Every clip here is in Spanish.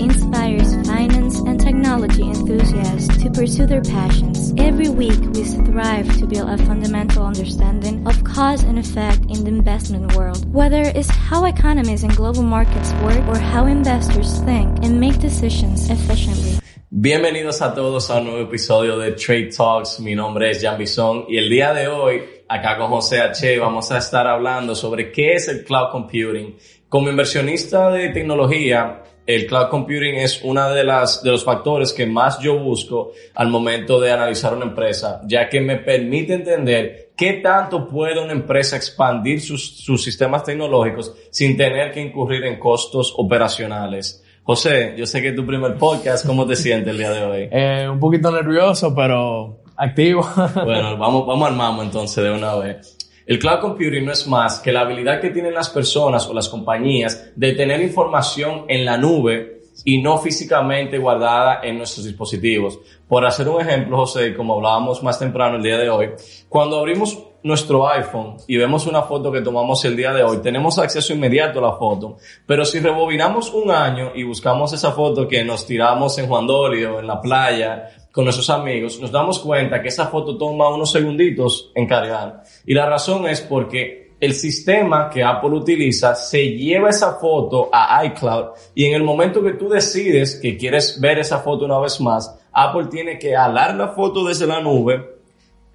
inspires finance and technology enthusiasts to pursue their passions. Every week, we strive to build a fundamental understanding of cause and effect in the investment world, whether it's how economies and global markets work or how investors think and make decisions efficiently. Bienvenidos a todos a un nuevo episodio de Trade Talks. Mi nombre es Jan Bison y el día de hoy, acá con José H, vamos a estar hablando sobre qué es el cloud computing. Como inversionista de tecnología, el cloud computing es uno de, las, de los factores que más yo busco al momento de analizar una empresa, ya que me permite entender qué tanto puede una empresa expandir sus, sus sistemas tecnológicos sin tener que incurrir en costos operacionales. José, yo sé que es tu primer podcast, ¿cómo te sientes el día de hoy? Eh, un poquito nervioso, pero activo. bueno, vamos, vamos al mamo entonces de una vez. El cloud computing no es más que la habilidad que tienen las personas o las compañías de tener información en la nube y no físicamente guardada en nuestros dispositivos. Por hacer un ejemplo, José, como hablábamos más temprano el día de hoy, cuando abrimos nuestro iPhone y vemos una foto que tomamos el día de hoy, tenemos acceso inmediato a la foto. Pero si rebobinamos un año y buscamos esa foto que nos tiramos en Juan Dolio, en la playa, con nuestros amigos, nos damos cuenta que esa foto toma unos segunditos en cargar. Y la razón es porque el sistema que Apple utiliza se lleva esa foto a iCloud y en el momento que tú decides que quieres ver esa foto una vez más, Apple tiene que alar la foto desde la nube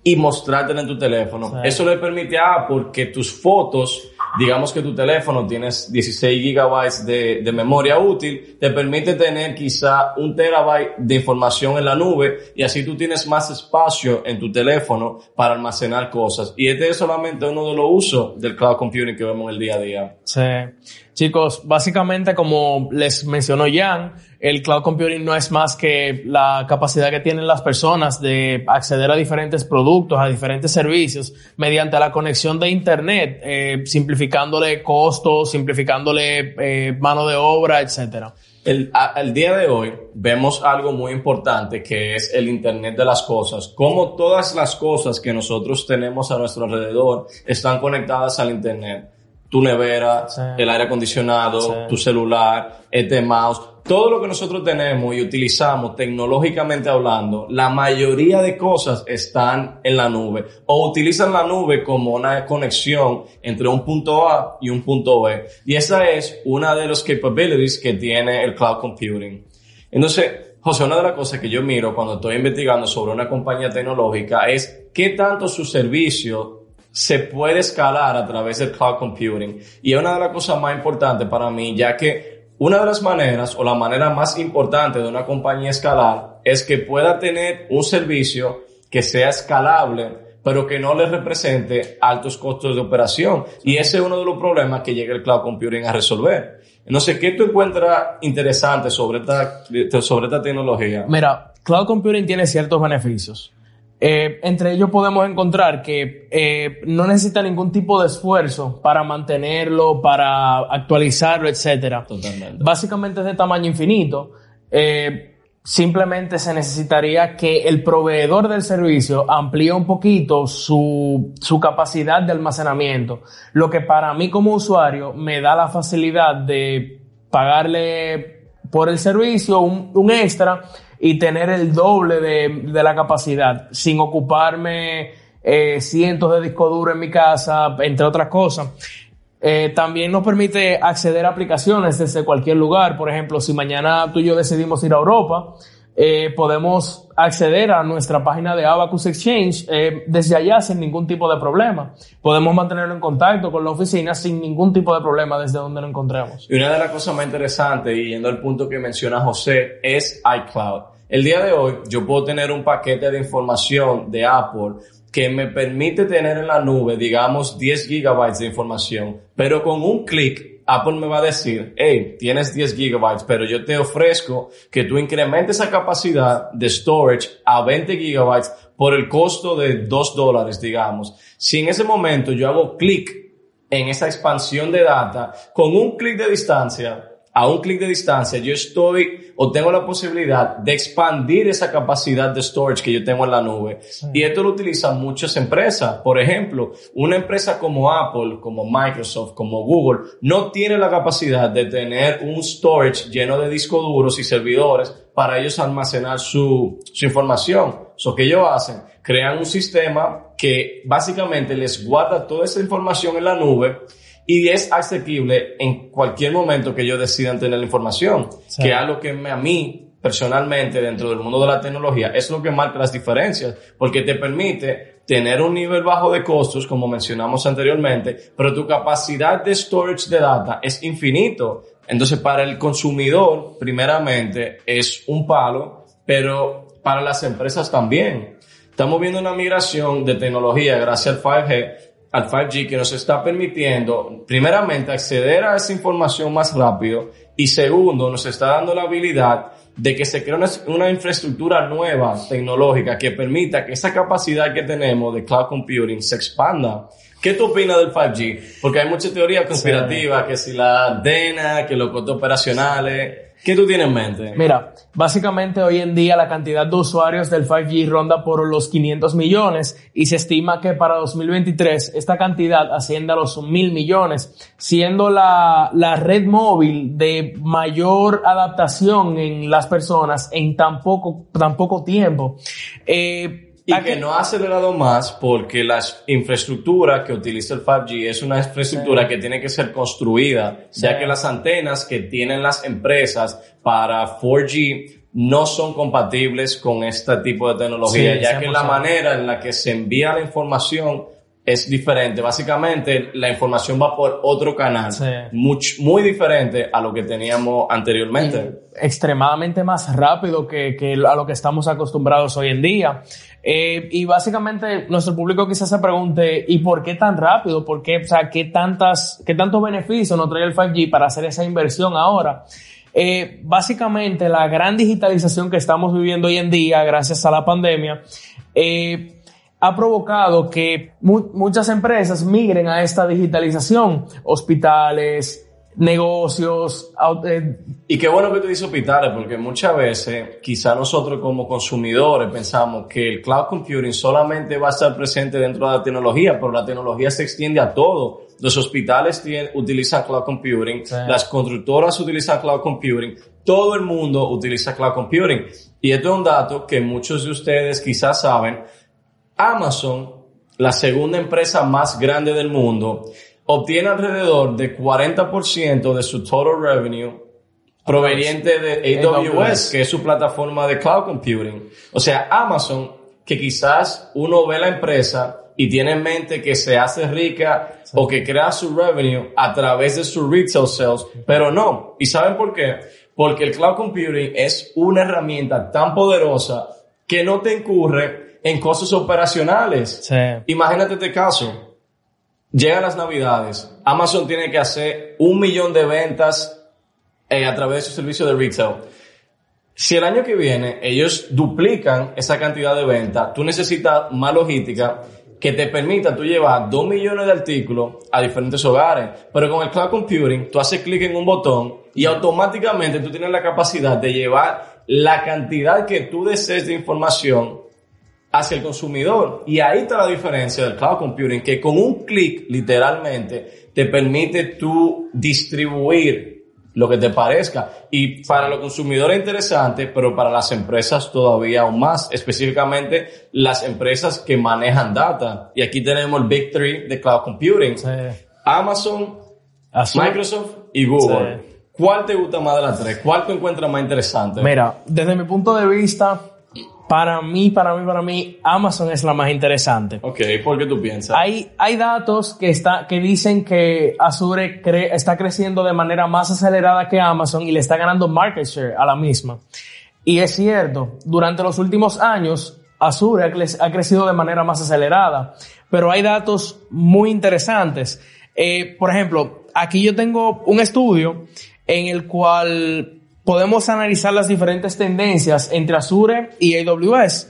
y mostrártela en tu teléfono. Eso le permite a Apple que tus fotos, digamos que tu teléfono tienes 16 gigabytes de, de, memoria útil, te permite tener quizá un terabyte de información en la nube y así tú tienes más espacio en tu teléfono para almacenar cosas. Y este es solamente uno de los usos del cloud computing que vemos en el día a día. Sí. Chicos, básicamente como les mencionó Jan, el cloud computing no es más que la capacidad que tienen las personas de acceder a diferentes productos, a diferentes servicios mediante la conexión de internet, eh, simplificándole costos, simplificándole eh, mano de obra, etcétera. El, día de hoy vemos algo muy importante que es el Internet de las cosas. Como todas las cosas que nosotros tenemos a nuestro alrededor están conectadas al Internet tu nevera, el aire acondicionado, tu celular, este mouse, todo lo que nosotros tenemos y utilizamos tecnológicamente hablando, la mayoría de cosas están en la nube o utilizan la nube como una conexión entre un punto A y un punto B. Y esa es una de las capabilities que tiene el cloud computing. Entonces, José, una de las cosas que yo miro cuando estoy investigando sobre una compañía tecnológica es qué tanto su servicio se puede escalar a través del cloud computing. Y es una de las cosas más importantes para mí, ya que una de las maneras o la manera más importante de una compañía escalar es que pueda tener un servicio que sea escalable, pero que no le represente altos costos de operación. Y ese es uno de los problemas que llega el cloud computing a resolver. No sé, ¿qué tú encuentras interesante sobre esta, sobre esta tecnología? Mira, cloud computing tiene ciertos beneficios. Eh, entre ellos podemos encontrar que eh, no necesita ningún tipo de esfuerzo para mantenerlo, para actualizarlo, etc. Totalmente. Básicamente es de tamaño infinito. Eh, simplemente se necesitaría que el proveedor del servicio amplíe un poquito su, su capacidad de almacenamiento, lo que para mí como usuario me da la facilidad de pagarle por el servicio un, un extra y tener el doble de, de la capacidad sin ocuparme eh, cientos de discos duros en mi casa, entre otras cosas. Eh, también nos permite acceder a aplicaciones desde cualquier lugar. Por ejemplo, si mañana tú y yo decidimos ir a Europa, eh, podemos acceder a nuestra página de Abacus Exchange eh, desde allá sin ningún tipo de problema. Podemos mantenerlo en contacto con la oficina sin ningún tipo de problema desde donde lo encontremos. Y una de las cosas más interesantes, y yendo al punto que menciona José, es iCloud. El día de hoy yo puedo tener un paquete de información de Apple que me permite tener en la nube, digamos, 10 gigabytes de información, pero con un clic Apple me va a decir, hey, tienes 10 gigabytes, pero yo te ofrezco que tú incrementes esa capacidad de storage a 20 gigabytes por el costo de 2 dólares, digamos. Si en ese momento yo hago clic en esa expansión de data, con un clic de distancia, a un clic de distancia, yo estoy o tengo la posibilidad de expandir esa capacidad de storage que yo tengo en la nube. Y esto lo utilizan muchas empresas. Por ejemplo, una empresa como Apple, como Microsoft, como Google, no tiene la capacidad de tener un storage lleno de discos duros y servidores para ellos almacenar su, su información. So, que ellos hacen? Crean un sistema que básicamente les guarda toda esa información en la nube y es asequible en cualquier momento que ellos decidan tener la información, que es algo que a mí personalmente dentro del mundo de la tecnología es lo que marca las diferencias, porque te permite tener un nivel bajo de costos, como mencionamos anteriormente, pero tu capacidad de storage de data es infinito. Entonces, para el consumidor, primeramente, es un palo, pero para las empresas también. Estamos viendo una migración de tecnología gracias al 5G al 5G que nos está permitiendo, primeramente, acceder a esa información más rápido y segundo, nos está dando la habilidad de que se crea una, infraestructura nueva tecnológica que permita que esa capacidad que tenemos de cloud computing se expanda. ¿Qué tú opinas del 5G? Porque hay mucha teoría conspirativa, que si la DENA, que los costos operacionales, ¿Qué tú tienes en mente? Mira, básicamente hoy en día la cantidad de usuarios del 5G ronda por los 500 millones y se estima que para 2023 esta cantidad asciende a los mil millones, siendo la, la red móvil de mayor adaptación en las personas en tan poco, tan poco tiempo. Eh, y que no ha acelerado más porque la infraestructura que utiliza el 5G es una infraestructura que tiene que ser construida, ya que las antenas que tienen las empresas para 4G no son compatibles con este tipo de tecnología, ya que la manera en la que se envía la información es diferente. Básicamente, la información va por otro canal, muy, muy diferente a lo que teníamos anteriormente. Extremadamente más rápido que, que a lo que estamos acostumbrados hoy en día. Eh, y básicamente nuestro público quizás se pregunte, ¿y por qué tan rápido? ¿Por qué, o sea, qué tantas, qué tantos beneficios nos trae el 5G para hacer esa inversión ahora? Eh, básicamente la gran digitalización que estamos viviendo hoy en día gracias a la pandemia, eh, ha provocado que muchas empresas migren a esta digitalización. Hospitales, negocios. Eh, y qué bueno que tú dices hospitales, porque muchas veces quizá nosotros como consumidores pensamos que el cloud computing solamente va a estar presente dentro de la tecnología, pero la tecnología se extiende a todo. Los hospitales utilizan cloud computing, las constructoras utilizan cloud computing, todo el mundo utiliza cloud computing. Y esto es un dato que muchos de ustedes quizás saben. Amazon, la segunda empresa más grande del mundo, obtiene alrededor de 40% de su total revenue proveniente de AWS, que es su plataforma de cloud computing. O sea, Amazon, que quizás uno ve la empresa y tiene en mente que se hace rica o que crea su revenue a través de su retail sales, pero no. ¿Y saben por qué? Porque el cloud computing es una herramienta tan poderosa que no te incurre en costos operacionales. Imagínate este caso Llegan las navidades, Amazon tiene que hacer un millón de ventas eh, a través de su servicio de retail. Si el año que viene ellos duplican esa cantidad de ventas, tú necesitas más logística que te permita tú llevar dos millones de artículos a diferentes hogares. Pero con el cloud computing, tú haces clic en un botón y automáticamente tú tienes la capacidad de llevar la cantidad que tú desees de información hacia el consumidor. Y ahí está la diferencia del cloud computing, que con un clic literalmente te permite tú distribuir lo que te parezca. Y para los consumidores interesante, pero para las empresas todavía aún más, específicamente las empresas que manejan data. Y aquí tenemos el Big Three de Cloud Computing. Amazon, Microsoft y Google. ¿Cuál te gusta más de las tres? ¿Cuál te encuentras más interesante? Mira, desde mi punto de vista, para mí, para mí, para mí, Amazon es la más interesante. Ok, ¿por qué tú piensas? Hay, hay datos que, está, que dicen que Azure está creciendo de manera más acelerada que Amazon y le está ganando market share a la misma. Y es cierto, durante los últimos años, Azure ha, crecido de manera más acelerada, pero hay datos muy interesantes. Eh, por ejemplo, aquí yo tengo un estudio en el cual podemos analizar las diferentes tendencias entre Azure y AWS.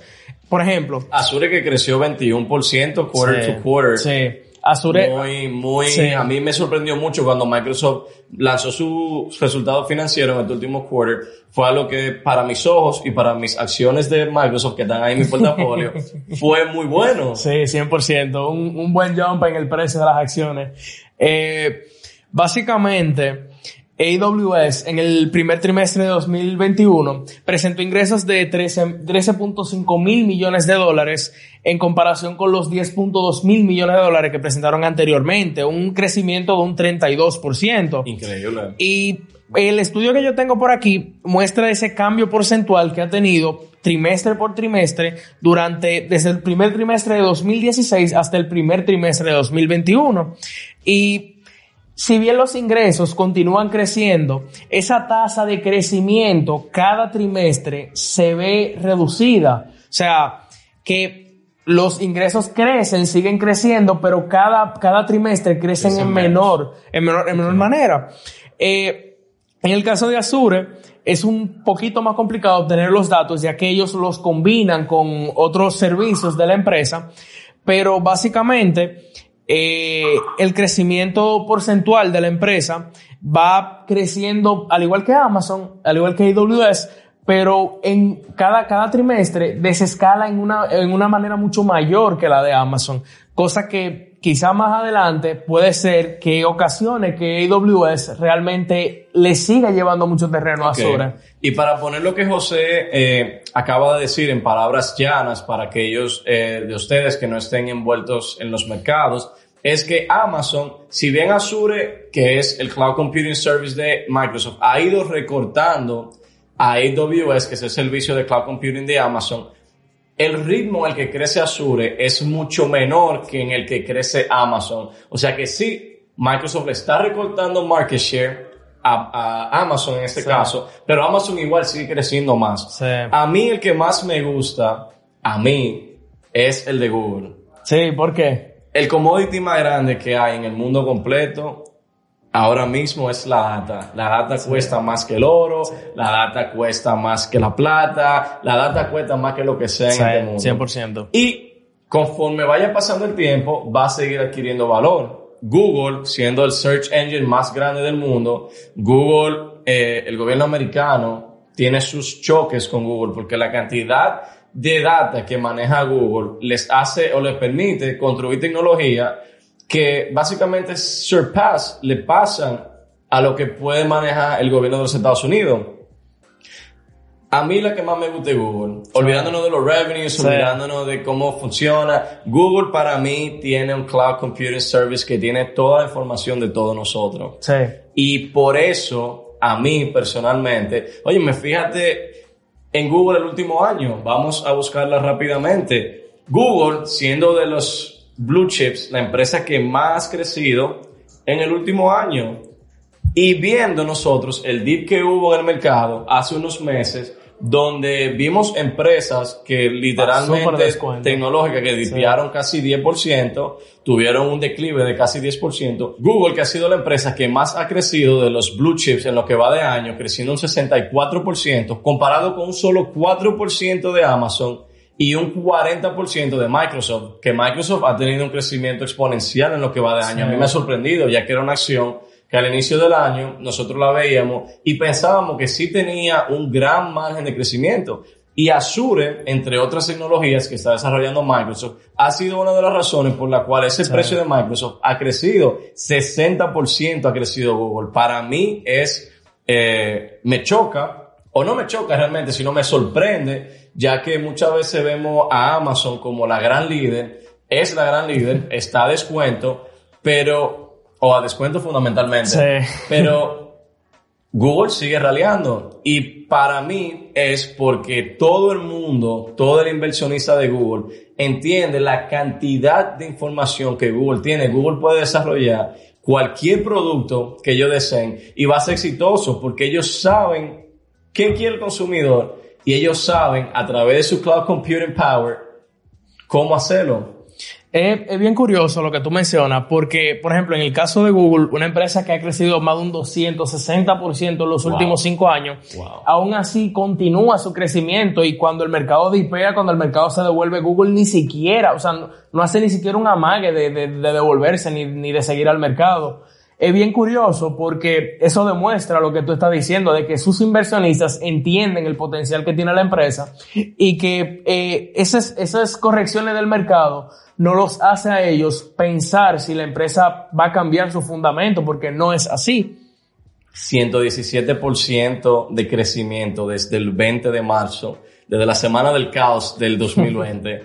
Por ejemplo. Azure que creció 21% quarter to quarter. Sí. Azure. Muy, muy, Sí. a mí me sorprendió mucho cuando Microsoft lanzó sus resultados financieros en este último quarter. Fue algo que para mis ojos y para mis acciones de Microsoft que están ahí en mi portafolio fue muy bueno. Sí, 100%. Un, un buen jump en el precio de las acciones. Eh, básicamente, AWS en el primer trimestre de 2021 presentó ingresos de 13 13.5 mil millones de dólares en comparación con los 10.2 mil millones de dólares que presentaron anteriormente, un crecimiento de un 32%. Increíble. Y el estudio que yo tengo por aquí muestra ese cambio porcentual que ha tenido trimestre por trimestre durante, desde el primer trimestre de 2016 hasta el primer trimestre de 2021. Y si bien los ingresos continúan creciendo, esa tasa de crecimiento cada trimestre se ve reducida. O sea, que los ingresos crecen, siguen creciendo, pero cada, cada trimestre crecen en menor, en menor, en menor manera. Eh, en el caso de Azure, es un poquito más complicado obtener los datos, ya que ellos los combinan con otros servicios de la empresa, pero básicamente eh, el crecimiento porcentual de la empresa va creciendo al igual que Amazon, al igual que AWS, pero en cada, cada trimestre desescala en una, en una manera mucho mayor que la de Amazon, cosa que quizá más adelante puede ser que ocasione que AWS realmente le siga llevando mucho terreno a Ok. Azure. Y para poner lo que José eh, acaba de decir en palabras llanas para aquellos eh, de ustedes que no estén envueltos en los mercados, es que Amazon, si bien Azure, que es el Cloud Computing Service de Microsoft, ha ido recortando a AWS, que es el servicio de Cloud Computing de Amazon, el ritmo el que crece Azure es mucho menor que en el que crece Amazon. O sea que sí, Microsoft le está recortando market share a, a Amazon en este Sí. caso, pero Amazon igual sigue creciendo más. Sí. A mí el que más me gusta, a mí, es el de Google. Sí, ¿por qué? El commodity más grande que hay en el mundo completo ahora mismo es la data. La data cuesta más que el oro, la data cuesta más que la plata, la data cuesta más que lo que sea en Sí, este mundo. 100%. Y conforme vaya pasando el tiempo, va a seguir adquiriendo valor. Google, siendo el search engine más grande del mundo, Google, eh, el gobierno americano, tiene sus choques con Google porque la cantidad de data que maneja Google les hace o les permite construir tecnología que básicamente surpass, le pasan a lo que puede manejar el gobierno de los Estados Unidos. A mí la que más me gusta es Google. Olvidándonos de los revenues, Sí. olvidándonos de cómo funciona. Google para mí tiene un cloud computing service que tiene toda la información de todos nosotros. Sí. Y por eso, a mí personalmente, oye, me fíjate en Google el último año. Vamos a buscarla rápidamente. Google, siendo de los blue chips, la empresa que más ha crecido en el último año. Y viendo nosotros el dip que hubo en el mercado hace unos meses, donde vimos empresas que literalmente tecnológicas que dipearon casi 10%, tuvieron un declive de casi 10%. Google, que ha sido la empresa que más ha crecido de los blue chips en lo que va de año, creciendo un 64%, comparado con un solo 4% de Amazon y un 40% de Microsoft, que Microsoft ha tenido un crecimiento exponencial en lo que va de año. A mí me ha sorprendido, ya que era una acción que al inicio del año nosotros la veíamos y pensábamos que sí tenía un gran margen de crecimiento. Y Azure, entre otras tecnologías que está desarrollando Microsoft, ha sido una de las razones por la cual ese precio de Microsoft ha crecido. 60% ha crecido Google. Para mí es, eh, me choca, o no me choca realmente, sino me sorprende, ya que muchas veces vemos a Amazon como la gran líder, es la gran líder, está a descuento, pero, o a descuento fundamentalmente, Sí. pero Google sigue raleando y para mí es porque todo el mundo, todo el inversionista de Google entiende la cantidad de información que Google tiene. Google puede desarrollar cualquier producto que ellos deseen y va a ser exitoso porque ellos saben qué quiere el consumidor y ellos saben a través de su cloud computing power cómo hacerlo. Es, es bien curioso lo que tú mencionas, porque, por ejemplo, en el caso de Google, una empresa que ha crecido más de un 260% en los Wow. últimos cinco años, Wow. aún así continúa su crecimiento y cuando el mercado dipea, cuando el mercado se devuelve, Google ni siquiera, o sea, no, no hace ni siquiera un amague de, de- de devolverse ni, ni de seguir al mercado. Es bien curioso porque eso demuestra lo que tú estás diciendo, de que sus inversionistas entienden el potencial que tiene la empresa y que eh, esas, esas correcciones del mercado no los hace a ellos pensar si la empresa va a cambiar su fundamento, porque no es así. 117% de crecimiento desde el 20 de marzo, desde la semana del caos del 2020.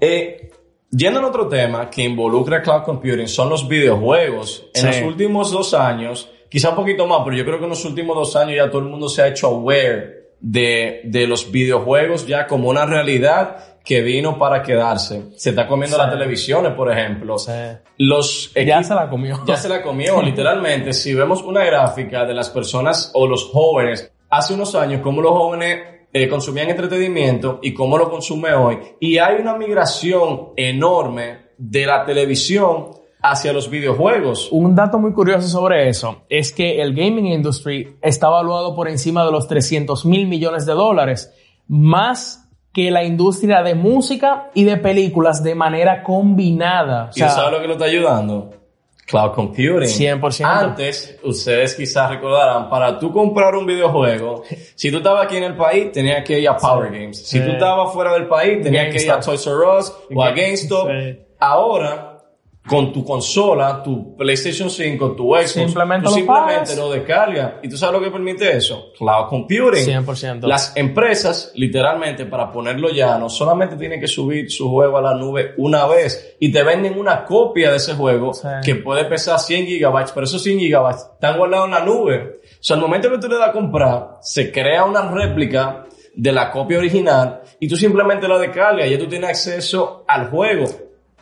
eh, yendo a otro tema que involucra cloud computing son los videojuegos. En Sí. los últimos dos años, quizá un poquito más, pero yo creo que en los últimos dos años ya todo el mundo se ha hecho aware de, de los videojuegos ya como una realidad que vino para quedarse. Se está comiendo Sí. las televisiones, por ejemplo. Los Ya se la comió. ya se la comió, literalmente. Si vemos una gráfica de las personas o los jóvenes, hace unos años, cómo los jóvenes eh, consumían entretenimiento y cómo lo consume hoy. Y hay una migración enorme de la televisión hacia los videojuegos. Un dato muy curioso sobre eso es que el gaming industry está evaluado por encima de los 300 mil millones de dólares, más que la industria de música y de películas de manera combinada. O ¿Y sea, sabes lo que lo está ayudando? Cloud computing. 100%. Antes, ustedes quizás recordarán, para tú comprar un videojuego, si tú estabas aquí en el país, tenías que ir a Power Games. Si Sí. tú estabas fuera del país, tenías que ir a. Toys R Us o a GameStop. Sí. Ahora, con tu consola, tu PlayStation 5, tu Xbox, Simplemente tú lo simplemente pagas. lo descargas. ¿Y tú sabes lo que permite eso? Cloud computing. 100%. Las empresas, literalmente, para ponerlo llano, solamente tienen que subir su juego a la nube una vez y te venden una copia de ese juego Sí. que puede pesar 100 gigabytes, pero esos 100 gigabytes están guardados en la nube. O sea, al momento que tú le das a comprar, se crea una réplica de la copia original y tú simplemente la descargas y ya tú tienes acceso al juego.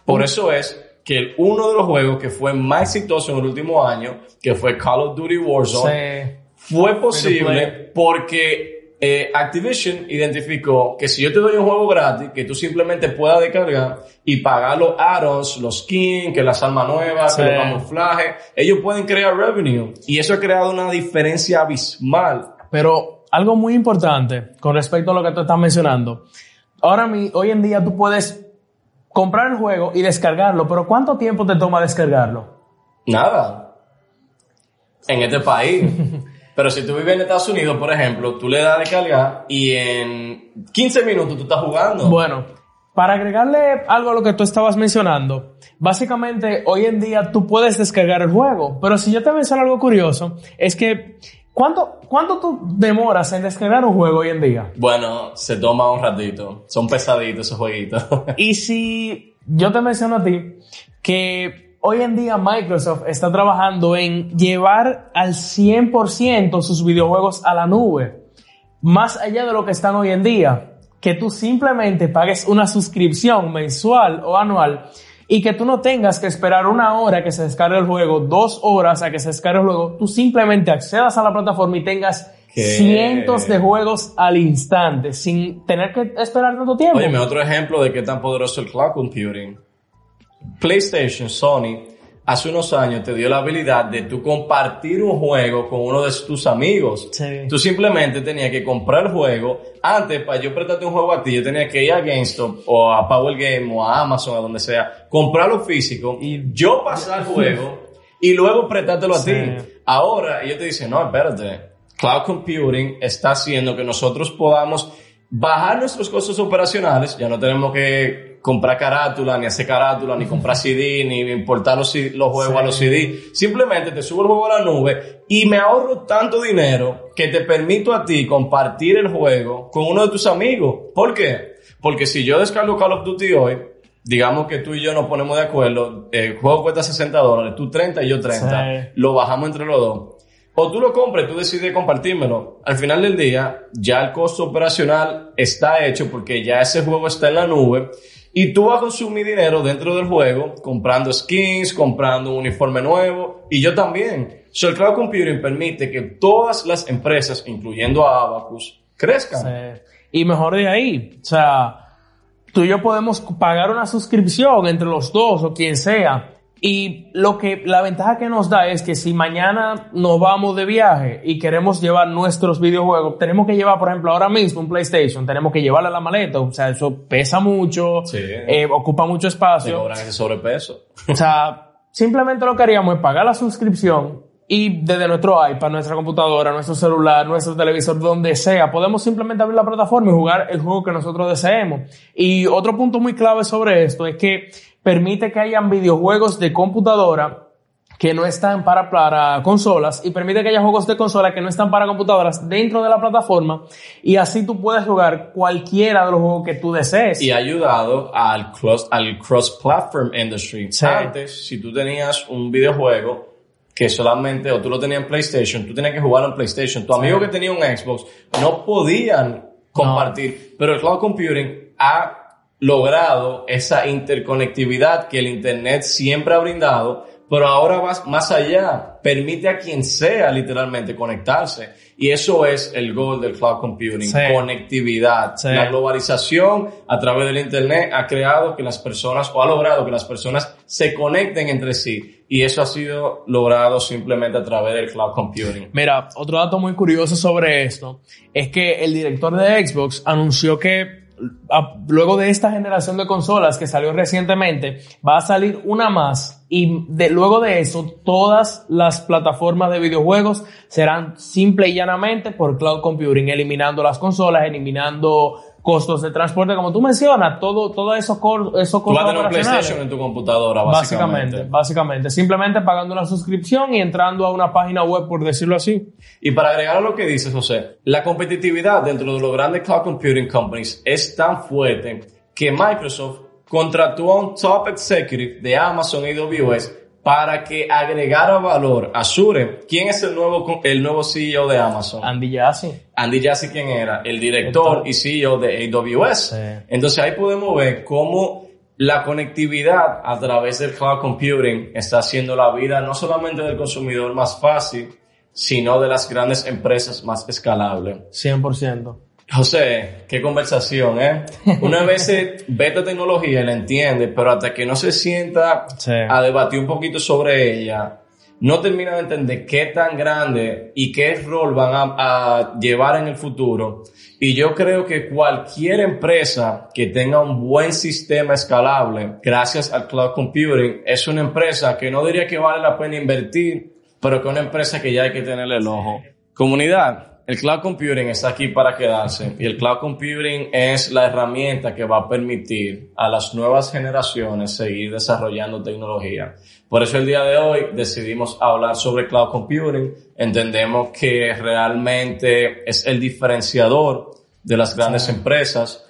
Por eso es que uno de los juegos que fue más exitoso en el último año, que fue Call of Duty Warzone, Sí. fue posible porque eh, Activision identificó que si yo te doy un juego gratis, que tú simplemente puedas descargar y pagar los add-ons, los skins, que las armas nuevas, que Sí. los camuflajes, ellos pueden crear revenue. Y eso ha creado una diferencia abismal. Pero algo muy importante con respecto a lo que tú estás mencionando. Ahora, hoy en día tú puedes comprar el juego y descargarlo, pero ¿cuánto tiempo te toma descargarlo? Nada. En este país. Pero si tú vives en Estados Unidos, por ejemplo, tú le das a descargar y en 15 minutos tú estás jugando. Bueno, para agregarle algo a lo que tú estabas mencionando, básicamente hoy en día tú puedes descargar el juego, pero si yo te menciono algo curioso, es que ¿cuánto, cuánto tú demoras en descargar un juego hoy en día? Bueno, se toma un ratito. Son pesaditos esos jueguitos. Y si yo te menciono a ti que hoy en día Microsoft está trabajando en llevar al 100% sus videojuegos a la nube, más allá de lo que están hoy en día, que tú simplemente pagues una suscripción mensual o anual y que tú no tengas que esperar una hora que se descargue el juego, dos horas a que se descargue el juego, tú simplemente accedas a la plataforma y tengas ¿Qué? cientos de juegos al instante sin tener que esperar tanto tiempo. Óyeme, otro ejemplo de qué tan poderoso el cloud computing. PlayStation, Sony, hace unos años te dio la habilidad de tú compartir un juego con uno de tus amigos. Sí. Tú simplemente tenías que comprar el juego. Antes, para yo prestarte un juego a ti, yo tenía que ir a GameStop o a Power Game o a Amazon, a donde sea, comprarlo físico y yo pasar el juego y luego prestártelo a ti. Ahora, ellos te dicen, no, espérate. Cloud computing está haciendo que nosotros podamos bajar nuestros costos operacionales. Ya no tenemos que comprar carátula, ni hacer carátula, ni comprar CD, ni importar los, los juegos Sí. a los CD. Simplemente te subo el juego a la nube y me ahorro tanto dinero que te permito a ti compartir el juego con uno de tus amigos. ¿Por qué? Porque si yo descargo Call of Duty hoy, digamos que tú y yo nos ponemos de acuerdo, el juego cuesta 60 dólares, tú 30 y yo 30, Sí. lo bajamos entre los dos. O tú lo compras, tú decides compartírmelo. Al final del día, ya el costo operacional está hecho porque ya ese juego está en la nube y tú vas a consumir dinero dentro del juego comprando skins, comprando un uniforme nuevo y yo también. So, el cloud computing permite que todas las empresas, incluyendo a Abacus, crezcan. Sí. Y mejor de ahí, o sea, tú y yo podemos pagar una suscripción entre los dos o quien sea. Y lo que, la ventaja que nos da es que si mañana nos vamos de viaje y queremos llevar nuestros videojuegos, tenemos que llevar, por ejemplo, ahora mismo un PlayStation, tenemos que llevarle la maleta, o sea, eso pesa mucho, eh, ocupa mucho espacio. cobran ese sobrepeso. O sea, simplemente lo que haríamos es pagar la suscripción y desde nuestro iPad, nuestra computadora, nuestro celular, nuestro televisor, donde sea, podemos simplemente abrir la plataforma y jugar el juego que nosotros deseemos. Y otro punto muy clave sobre esto es que permite que hayan videojuegos de computadora que no están para, para consolas y permite que haya juegos de consola que no están para computadoras dentro de la plataforma y así tú puedes jugar cualquiera de los juegos que tú desees. Y ha ayudado al cross, al cross-platform industry. Antes, si tú tenías un videojuego que solamente, o tú lo tenías en PlayStation, tú tenías que jugarlo en PlayStation. Tu amigo que tenía un Xbox no podían compartir, pero el cloud computing ha logrado esa interconectividad que el Internet siempre ha brindado, pero ahora va más allá, permite a quien sea literalmente conectarse. Y eso es el goal del cloud computing, conectividad. La globalización a través del Internet ha creado que las personas, o ha logrado que las personas se conecten entre sí. Y eso ha sido logrado simplemente a través del cloud computing. Mira, otro dato muy curioso sobre esto es que el director de Xbox anunció que luego de esta generación de consolas que salió recientemente, va a salir una más y de, luego de eso todas las plataformas de videojuegos serán simple y llanamente por cloud computing, eliminando las consolas, eliminando costos de transporte, como tú mencionas, todo, todo eso, eso Tú vas a tener un PlayStation en tu computadora, básicamente. básicamente. Simplemente pagando una suscripción y entrando a una página web, por decirlo así. Y para agregar a lo que dices, José, la competitividad dentro de los grandes cloud computing companies es tan fuerte que Microsoft contrató a un top executive de Amazon AWS para que agregara valor a Azure. ¿Quién es el nuevo, el nuevo CEO de Amazon? Andy Jassy. Andy Jassy, ¿quién era? El director y CEO de AWS. Entonces ahí podemos ver cómo la conectividad a través del cloud computing está haciendo la vida no solamente del consumidor más fácil, sino de las grandes empresas más escalable. 100%. José, qué conversación, ¿eh? Una vez ve esta tecnología y la entiende, pero hasta que no se sienta a debatir un poquito sobre ella, no termina de entender qué tan grande y qué rol van a, a, llevar en el futuro. Y yo creo que cualquier empresa que tenga un buen sistema escalable, gracias al cloud computing, es una empresa que no diría que vale la pena invertir, pero que es una empresa que ya hay que tenerle el ojo. Comunidad, el cloud computing está aquí para quedarse y el cloud computing es la herramienta que va a permitir a las nuevas generaciones seguir desarrollando tecnología. Por eso el día de hoy decidimos hablar sobre cloud computing. Entendemos que realmente es el diferenciador de las grandes empresas.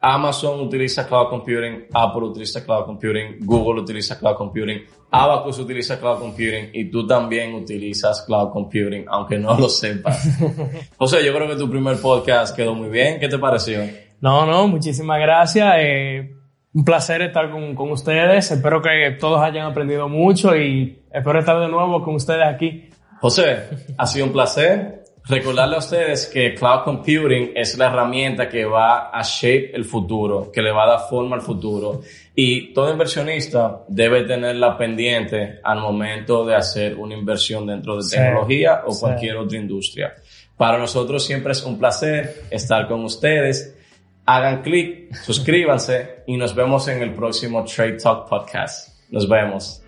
Amazon utiliza cloud computing, Apple utiliza cloud computing, Google utiliza cloud computing, Abacus utiliza cloud computing y tú también utilizas cloud computing, aunque no lo sepas. José, yo creo que tu primer podcast quedó muy bien. ¿Qué te pareció? No, no, muchísimas gracias. Eh, un placer estar con, con ustedes. Espero que todos hayan aprendido mucho y espero estar de nuevo con ustedes aquí. José, ha sido un placer. Recordarle a ustedes que cloud computing es la herramienta que va a shape el futuro, que le va a dar forma al futuro. Y todo inversionista debe tenerla pendiente al momento de hacer una inversión dentro de tecnología o cualquier otra industria. Para nosotros siempre es un placer estar con ustedes. Hagan clic, suscríbanse y nos vemos en el próximo Trade Talk Podcast. Nos vemos.